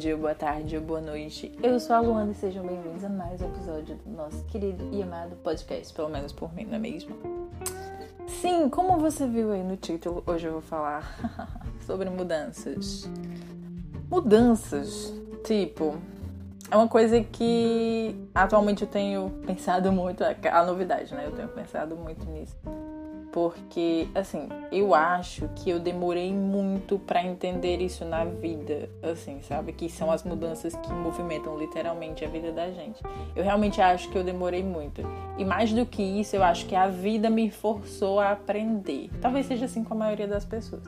dia, boa tarde ou boa noite. Eu sou a Luana e sejam bem-vindos a mais um episódio do nosso querido e amado podcast, pelo menos por mim, não é mesmo? Sim, como você viu aí no título, hoje eu vou falar sobre mudanças. Mudanças, tipo, é uma coisa que atualmente eu tenho pensado muito, a novidade, né? Eu tenho pensado muito nisso porque assim, eu acho que eu demorei muito para entender isso na vida, assim, sabe? Que são as mudanças que movimentam literalmente a vida da gente. Eu realmente acho que eu demorei muito. E mais do que isso, eu acho que a vida me forçou a aprender. Talvez seja assim com a maioria das pessoas.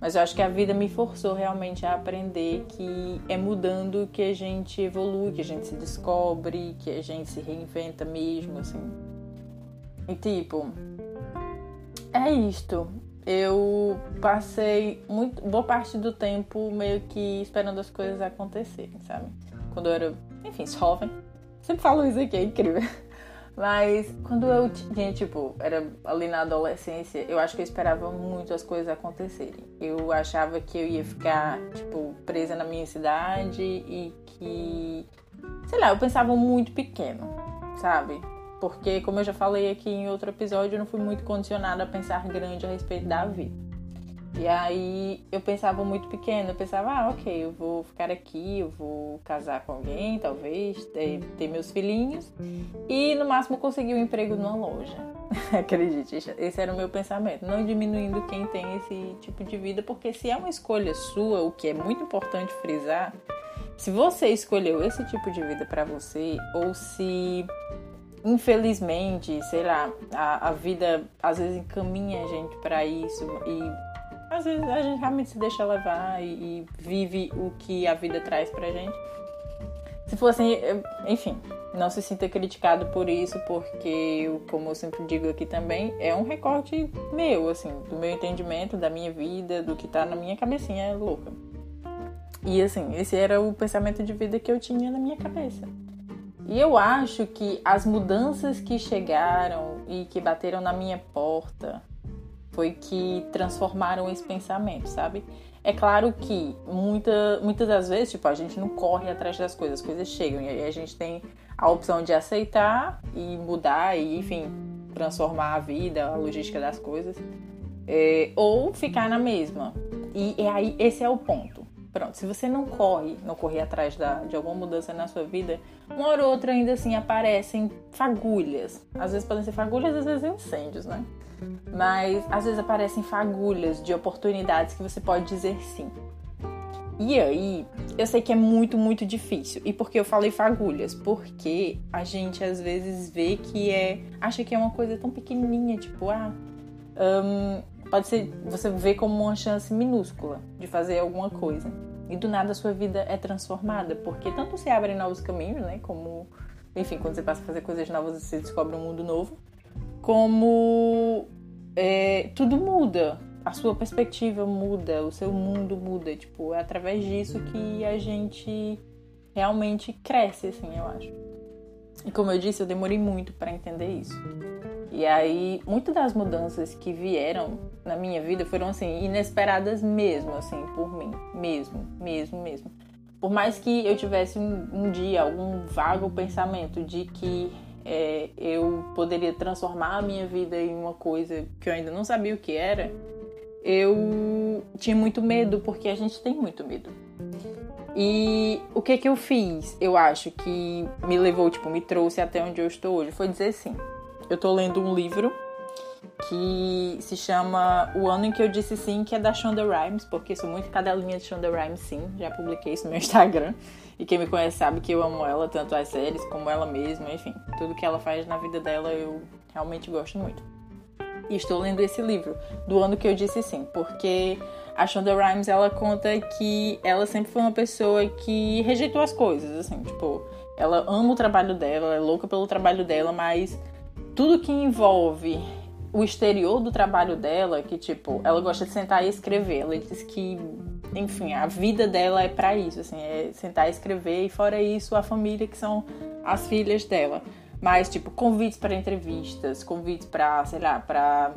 Mas eu acho que a vida me forçou realmente a aprender que é mudando que a gente evolui, que a gente se descobre, que a gente se reinventa mesmo, assim. E tipo, é isto. Eu passei muito, boa parte do tempo meio que esperando as coisas acontecerem, sabe? Quando eu era, enfim, jovem. Sempre falo isso aqui, é incrível. Mas quando eu tinha, tipo, era ali na adolescência, eu acho que eu esperava muito as coisas acontecerem. Eu achava que eu ia ficar, tipo, presa na minha cidade e que. Sei lá, eu pensava muito pequeno, sabe? Porque, como eu já falei aqui em outro episódio, eu não fui muito condicionada a pensar grande a respeito da vida. E aí eu pensava muito pequeno, eu pensava, ah, ok, eu vou ficar aqui, eu vou casar com alguém, talvez, ter, ter meus filhinhos e no máximo conseguir um emprego numa loja. Acredite, esse era o meu pensamento. Não diminuindo quem tem esse tipo de vida, porque se é uma escolha sua, o que é muito importante frisar, se você escolheu esse tipo de vida para você, ou se infelizmente, sei lá, a, a vida às vezes encaminha a gente para isso e às vezes a gente realmente se deixa levar e, e, vive o que a vida traz pra gente. Se fosse, assim, enfim, não se sinta criticado por isso, porque, como eu sempre digo aqui também, é um recorte meu, assim, do meu entendimento, da minha vida, do que tá na minha cabecinha louca. E assim, esse era o pensamento de vida que eu tinha na minha cabeça. E eu acho que as mudanças que chegaram e que bateram na minha porta foi que transformaram esse pensamento, sabe? É claro que muita, muitas das vezes, tipo, a gente não corre atrás das coisas, as coisas chegam e aí a gente tem a opção de aceitar e mudar e, enfim, transformar a vida, a logística das coisas, é, ou ficar na mesma. E, e aí esse é o ponto. Pronto, se você não corre, não correr atrás da, de alguma mudança na sua vida, uma hora ou outra ainda assim aparecem fagulhas. Às vezes podem ser fagulhas, às vezes incêndios, né? Mas às vezes aparecem fagulhas de oportunidades que você pode dizer sim. E aí, eu sei que é muito, muito difícil. E por que eu falei fagulhas? Porque a gente às vezes vê que é. acha que é uma coisa tão pequenininha, tipo, ah. Um, pode ser. Você vê como uma chance minúscula de fazer alguma coisa e do nada a sua vida é transformada, porque tanto se abrem novos caminhos, né, como, enfim, quando você passa a fazer coisas novas, você descobre um mundo novo, como é, tudo muda, a sua perspectiva muda, o seu mundo muda, tipo, é através disso que a gente realmente cresce, assim, eu acho. E como eu disse, eu demorei muito para entender isso. E aí, muitas das mudanças que vieram na minha vida foram assim inesperadas mesmo, assim, por mim, mesmo, mesmo, mesmo. Por mais que eu tivesse um, um dia algum vago pensamento de que é, eu poderia transformar a minha vida em uma coisa que eu ainda não sabia o que era, eu tinha muito medo, porque a gente tem muito medo. E o que que eu fiz? Eu acho que me levou, tipo, me trouxe até onde eu estou hoje, foi dizer assim: eu tô lendo um livro que se chama O Ano em que Eu Disse Sim, que é da Shonda Rhimes, porque sou muito cadelinha de Shonda Rhimes, sim. Já publiquei isso no meu Instagram. E quem me conhece sabe que eu amo ela, tanto as séries como ela mesma, enfim. Tudo que ela faz na vida dela eu realmente gosto muito. E estou lendo esse livro, do ano que eu disse sim, porque a Shonda Rhimes, ela conta que ela sempre foi uma pessoa que rejeitou as coisas, assim, tipo... Ela ama o trabalho dela, ela é louca pelo trabalho dela, mas tudo que envolve o exterior do trabalho dela, que tipo, ela gosta de sentar e escrever. Ela diz que, enfim, a vida dela é para isso, assim, é sentar e escrever e fora isso a família que são as filhas dela. Mas tipo, convites para entrevistas, convites para, sei lá, para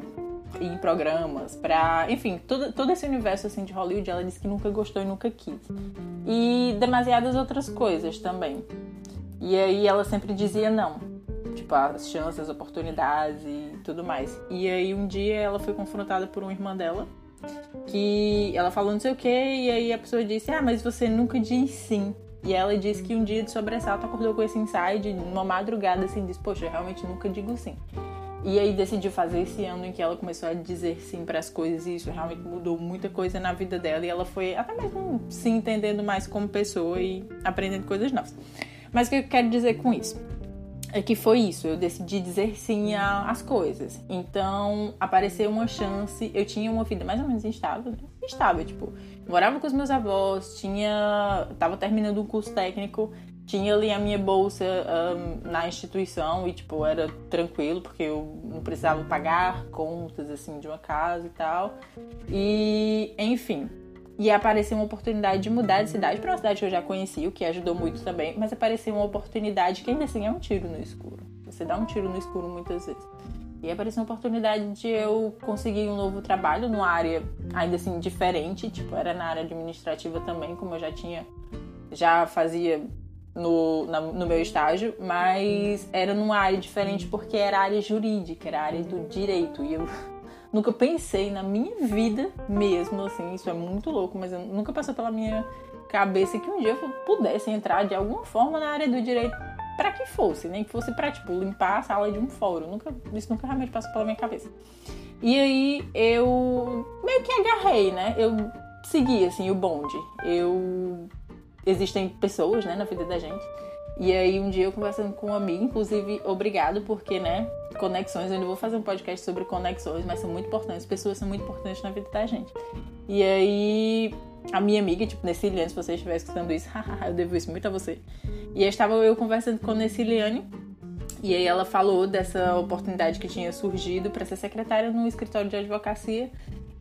ir em programas, pra. Enfim, todo, todo esse universo assim de Hollywood, ela disse que nunca gostou e nunca quis. E demasiadas outras coisas também. E aí ela sempre dizia não. Tipo, as chances, as oportunidades e tudo mais. E aí um dia ela foi confrontada por uma irmã dela que ela falou não sei o que, e aí a pessoa disse: Ah, mas você nunca diz sim. E ela disse que um dia de sobressalto acordou com esse insight, numa madrugada, assim, disse: Poxa, eu realmente nunca digo sim. E aí decidiu fazer esse ano em que ela começou a dizer sim para as coisas e isso realmente mudou muita coisa na vida dela e ela foi até mesmo se entendendo mais como pessoa e aprendendo coisas novas. Mas o que eu quero dizer com isso? É que foi isso, eu decidi dizer sim às coisas. Então, apareceu uma chance, eu tinha uma vida mais ou menos instável, instável, tipo, morava com os meus avós, tinha, tava terminando um curso técnico, tinha ali a minha bolsa um, na instituição e, tipo, era tranquilo, porque eu não precisava pagar contas, assim, de uma casa e tal. E, enfim, e apareceu uma oportunidade de mudar de cidade para uma cidade que eu já conhecia, o que ajudou muito também, mas apareceu uma oportunidade que ainda assim é um tiro no escuro. Você dá um tiro no escuro muitas vezes. E apareceu uma oportunidade de eu conseguir um novo trabalho numa área ainda assim diferente, tipo, era na área administrativa também, como eu já tinha, já fazia no, na, no meu estágio, mas era numa área diferente porque era área jurídica, era área do direito. E eu nunca pensei na minha vida mesmo, assim, isso é muito louco, mas nunca passou pela minha cabeça que um dia eu pudesse entrar de alguma forma na área do direito para que fosse, nem que fosse para tipo limpar a sala de um fórum. Nunca, isso nunca realmente passou pela minha cabeça. E aí eu meio que agarrei, né? Eu segui assim o bonde. Eu existem pessoas, né, na vida da gente. E aí um dia eu conversando com um amigo, inclusive, obrigado, porque, né, conexões, eu ainda vou fazer um podcast sobre conexões, mas são muito importantes, pessoas são muito importantes na vida da gente. E aí a minha amiga, tipo, Nessiliane, se você estiver escutando isso, eu devo isso muito a você. E aí estava eu conversando com Nessiliane, e aí ela falou dessa oportunidade que tinha surgido para ser secretária no escritório de advocacia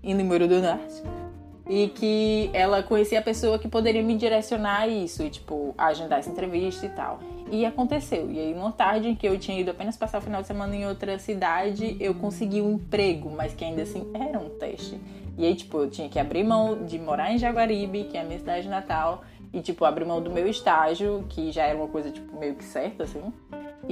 em Número do Norte e que ela conhecia a pessoa que poderia me direcionar a isso, e, tipo, agendar essa entrevista e tal. E aconteceu. E aí, numa tarde em que eu tinha ido apenas passar o final de semana em outra cidade, eu consegui um emprego, mas que ainda assim era um teste. E aí, tipo, eu tinha que abrir mão de morar em Jaguaribe, que é a minha cidade natal, e, tipo, abrir mão do meu estágio, que já era uma coisa, tipo, meio que certa, assim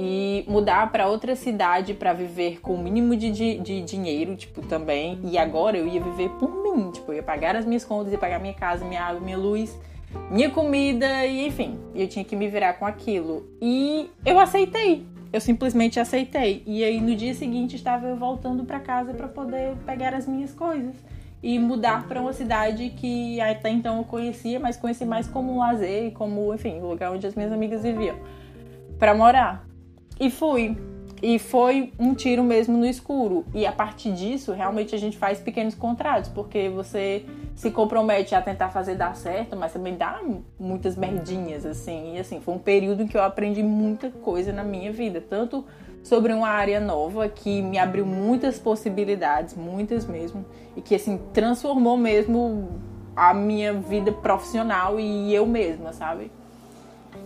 e mudar para outra cidade para viver com o mínimo de, de, de, dinheiro, tipo, também. E agora eu ia viver por mim, tipo, eu ia pagar as minhas contas, ia pagar minha casa, minha água, minha luz, minha comida e enfim, eu tinha que me virar com aquilo. E eu aceitei. Eu simplesmente aceitei. E aí no dia seguinte estava eu voltando para casa para poder pegar as minhas coisas e mudar para uma cidade que até então eu conhecia, mas conheci mais como um lazer, como, enfim, o lugar onde as minhas amigas viviam, para morar. E fui. E foi um tiro mesmo no escuro. E a partir disso, realmente a gente faz pequenos contratos, porque você se compromete a tentar fazer dar certo, mas também dá muitas merdinhas, assim. E assim, foi um período em que eu aprendi muita coisa na minha vida, tanto sobre uma área nova que me abriu muitas possibilidades, muitas mesmo, e que assim transformou mesmo a minha vida profissional e eu mesma, sabe?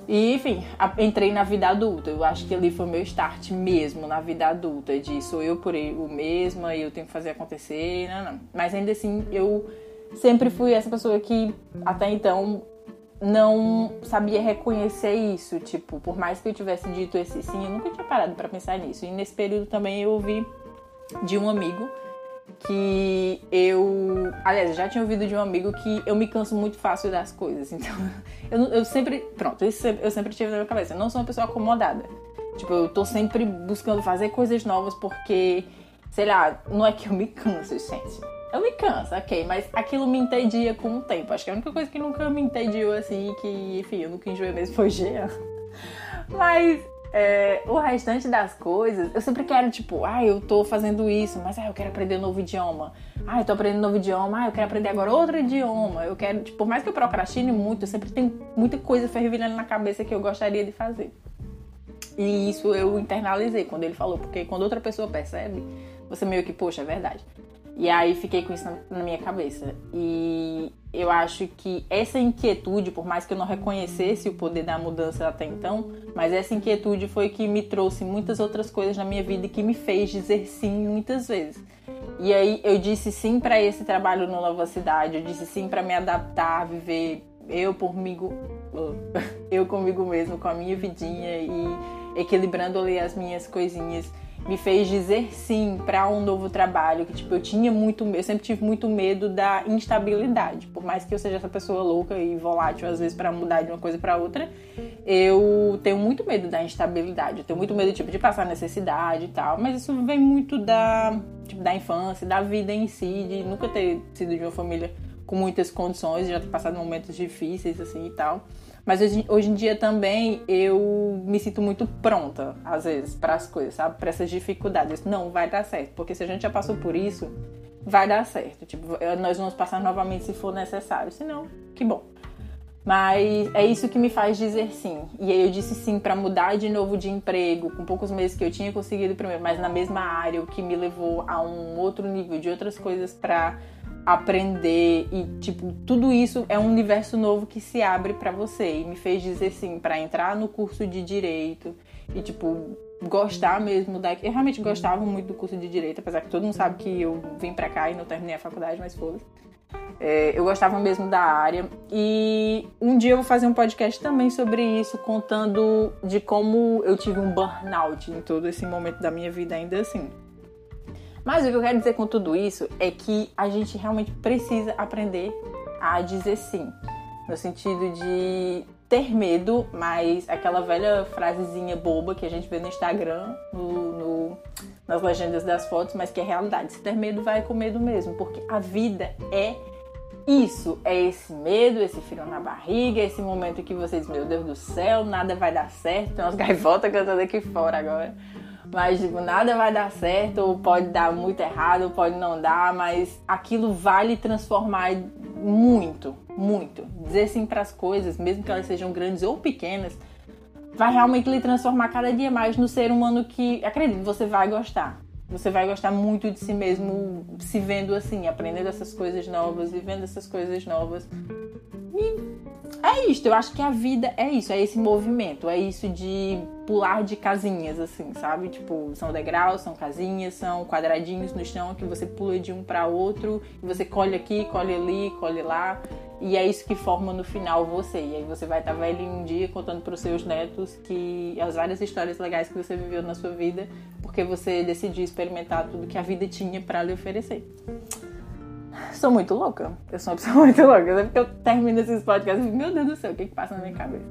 E, enfim, entrei na vida adulta. Eu acho que ali foi meu start mesmo na vida adulta. De sou eu por eu mesma e eu tenho que fazer acontecer. Não, não. Mas ainda assim, eu sempre fui essa pessoa que até então não sabia reconhecer isso. Tipo, por mais que eu tivesse dito esse sim, eu nunca tinha parado para pensar nisso. E nesse período também eu ouvi de um amigo que eu. Aliás, eu já tinha ouvido de um amigo que eu me canso muito fácil das coisas. Então, eu, eu sempre. Pronto, eu sempre tive na minha cabeça. Eu não sou uma pessoa acomodada. Tipo, eu tô sempre buscando fazer coisas novas porque, sei lá, não é que eu me canso, gente. Eu me canso, ok, mas aquilo me entendia com o tempo. Acho que a única coisa que nunca me entediou assim, que, enfim, eu nunca enjoei mesmo foi Jean. Mas é, o restante das coisas, eu sempre quero, tipo, ah, eu tô fazendo isso, mas ah, eu quero aprender um novo idioma. Ah, eu tô aprendendo um novo idioma, ah, eu quero aprender agora outro idioma. Eu quero, tipo, por mais que eu procrastine muito, eu sempre tenho muita coisa fervilhando na cabeça que eu gostaria de fazer. E isso eu internalizei quando ele falou, porque quando outra pessoa percebe, você meio que, poxa, é verdade. E aí fiquei com isso na, minha cabeça. E eu acho que essa inquietude, por mais que eu não reconhecesse o poder da mudança até então, mas essa inquietude foi que me trouxe muitas outras coisas na minha vida e que me fez dizer sim muitas vezes. E aí eu disse sim para esse trabalho no Nova Cidade, eu disse sim para me adaptar, viver eu mim, eu comigo mesmo, com a minha vidinha e equilibrando ali as minhas coisinhas me fez dizer sim para um novo trabalho que tipo eu tinha muito eu sempre tive muito medo da instabilidade. Por mais que eu seja essa pessoa louca e volátil às vezes para mudar de uma coisa para outra eu tenho muito medo da instabilidade. Eu tenho muito medo tipo de passar necessidade e tal. Mas isso vem muito da tipo, da infância da vida em si de nunca ter sido de uma família com muitas condições já ter passado momentos difíceis assim e tal mas hoje, hoje em dia também eu me sinto muito pronta, às vezes, para as coisas, sabe? Para essas dificuldades. Não, vai dar certo. Porque se a gente já passou por isso, vai dar certo. Tipo, nós vamos passar novamente se for necessário. Se não, que bom. Mas é isso que me faz dizer sim. E aí eu disse sim para mudar de novo de emprego, com poucos meses que eu tinha conseguido primeiro, mas na mesma área, o que me levou a um outro nível de outras coisas para aprender e tipo tudo isso é um universo novo que se abre para você e me fez dizer sim para entrar no curso de direito e tipo gostar mesmo da eu realmente gostava muito do curso de direito apesar que todo mundo sabe que eu vim para cá e não terminei a faculdade mas foda é, eu gostava mesmo da área e um dia eu vou fazer um podcast também sobre isso contando de como eu tive um burnout em todo esse momento da minha vida ainda assim mas o que eu quero dizer com tudo isso é que a gente realmente precisa aprender a dizer sim. No sentido de ter medo, mas aquela velha frasezinha boba que a gente vê no Instagram, no, no, nas legendas das fotos, mas que é realidade. Se ter medo, vai com medo mesmo, porque a vida é isso, é esse medo, esse frio na barriga, esse momento que você diz, meu Deus do céu, nada vai dar certo, tem umas gaivotas cantando aqui fora agora. Mas, tipo, nada vai dar certo, ou pode dar muito errado, ou pode não dar, mas aquilo vai lhe transformar muito, muito. Dizer sim para as coisas, mesmo que elas sejam grandes ou pequenas, vai realmente lhe transformar cada dia mais no ser humano que, acredito, você vai gostar. Você vai gostar muito de si mesmo se vendo assim, aprendendo essas coisas novas, vivendo essas coisas novas. E é isso, eu acho que a vida é isso, é esse movimento, é isso de pular de casinhas, assim, sabe? Tipo, são degraus, são casinhas, são quadradinhos no chão que você pula de um para outro você colhe aqui, colhe ali, colhe lá. E é isso que forma no final você. E aí você vai estar tá velho um dia contando para os seus netos que as várias histórias legais que você viveu na sua vida, porque você decidiu experimentar tudo que a vida tinha para lhe oferecer sou muito louca. Eu sou uma pessoa muito louca. Sempre que eu termino esses podcasts, meu Deus do céu, o que, que passa na minha cabeça?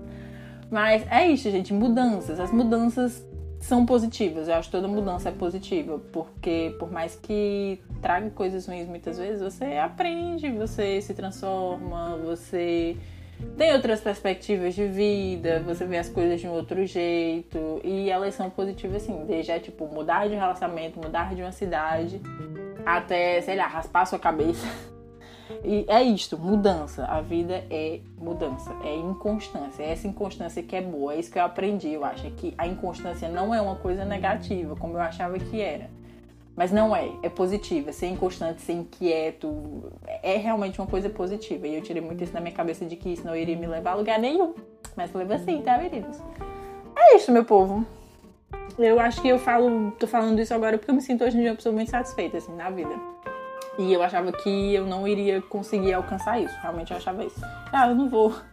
Mas é isso, gente. Mudanças. As mudanças são positivas. Eu acho que toda mudança é positiva. Porque por mais que traga coisas ruins muitas vezes, você aprende, você se transforma, você tem outras perspectivas de vida, você vê as coisas de um outro jeito. E elas são positivas, assim, desde é, tipo, mudar de relacionamento, mudar de uma cidade até, sei lá, raspar sua cabeça. E é isto, mudança. A vida é mudança, é inconstância. É essa inconstância que é boa. É isso que eu aprendi, eu acho. Que a inconstância não é uma coisa negativa, como eu achava que era. Mas não é, é positiva. Ser inconstante, ser inquieto, é realmente uma coisa positiva. E eu tirei muito isso na minha cabeça de que isso não iria me levar a lugar nenhum. Mas leva sim, tá, meninos? É isso, meu povo. Eu acho que eu falo, tô falando isso agora porque eu me sinto hoje em dia uma pessoa muito satisfeita, assim, na vida. E eu achava que eu não iria conseguir alcançar isso. Realmente eu achava isso. Ah, eu não vou.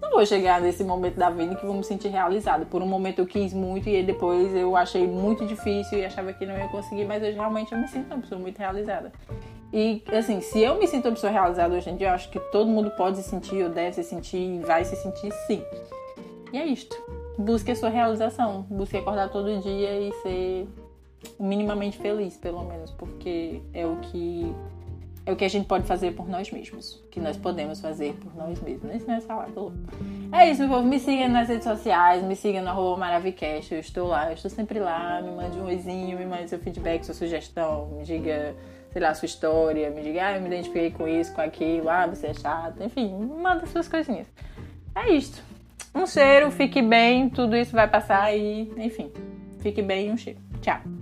Não vou chegar nesse momento da vida que vou me sentir realizada. Por um momento eu quis muito e depois eu achei muito difícil e achava que não ia conseguir, mas hoje realmente eu me sinto uma pessoa muito realizada. E assim, se eu me sinto uma pessoa realizada hoje em dia, eu acho que todo mundo pode se sentir, ou deve se sentir, e vai se sentir sim. E é isto busque a sua realização, busque acordar todo dia e ser minimamente feliz, pelo menos, porque é o que é o que a gente pode fazer por nós mesmos, que nós podemos fazer por nós mesmos. Esse não é louco. É isso, meu povo. Me siga nas redes sociais, me siga no arroba Maravicast. Eu estou lá, eu estou sempre lá. Me mande um oizinho, me mande seu feedback, sua sugestão, me diga, sei lá, sua história, me diga, ah, eu me identifiquei com isso, com aquilo, ah, você é chato, enfim, manda suas coisinhas. É isto. Um cheiro, fique bem, tudo isso vai passar e, enfim, fique bem e um cheiro. Tchau.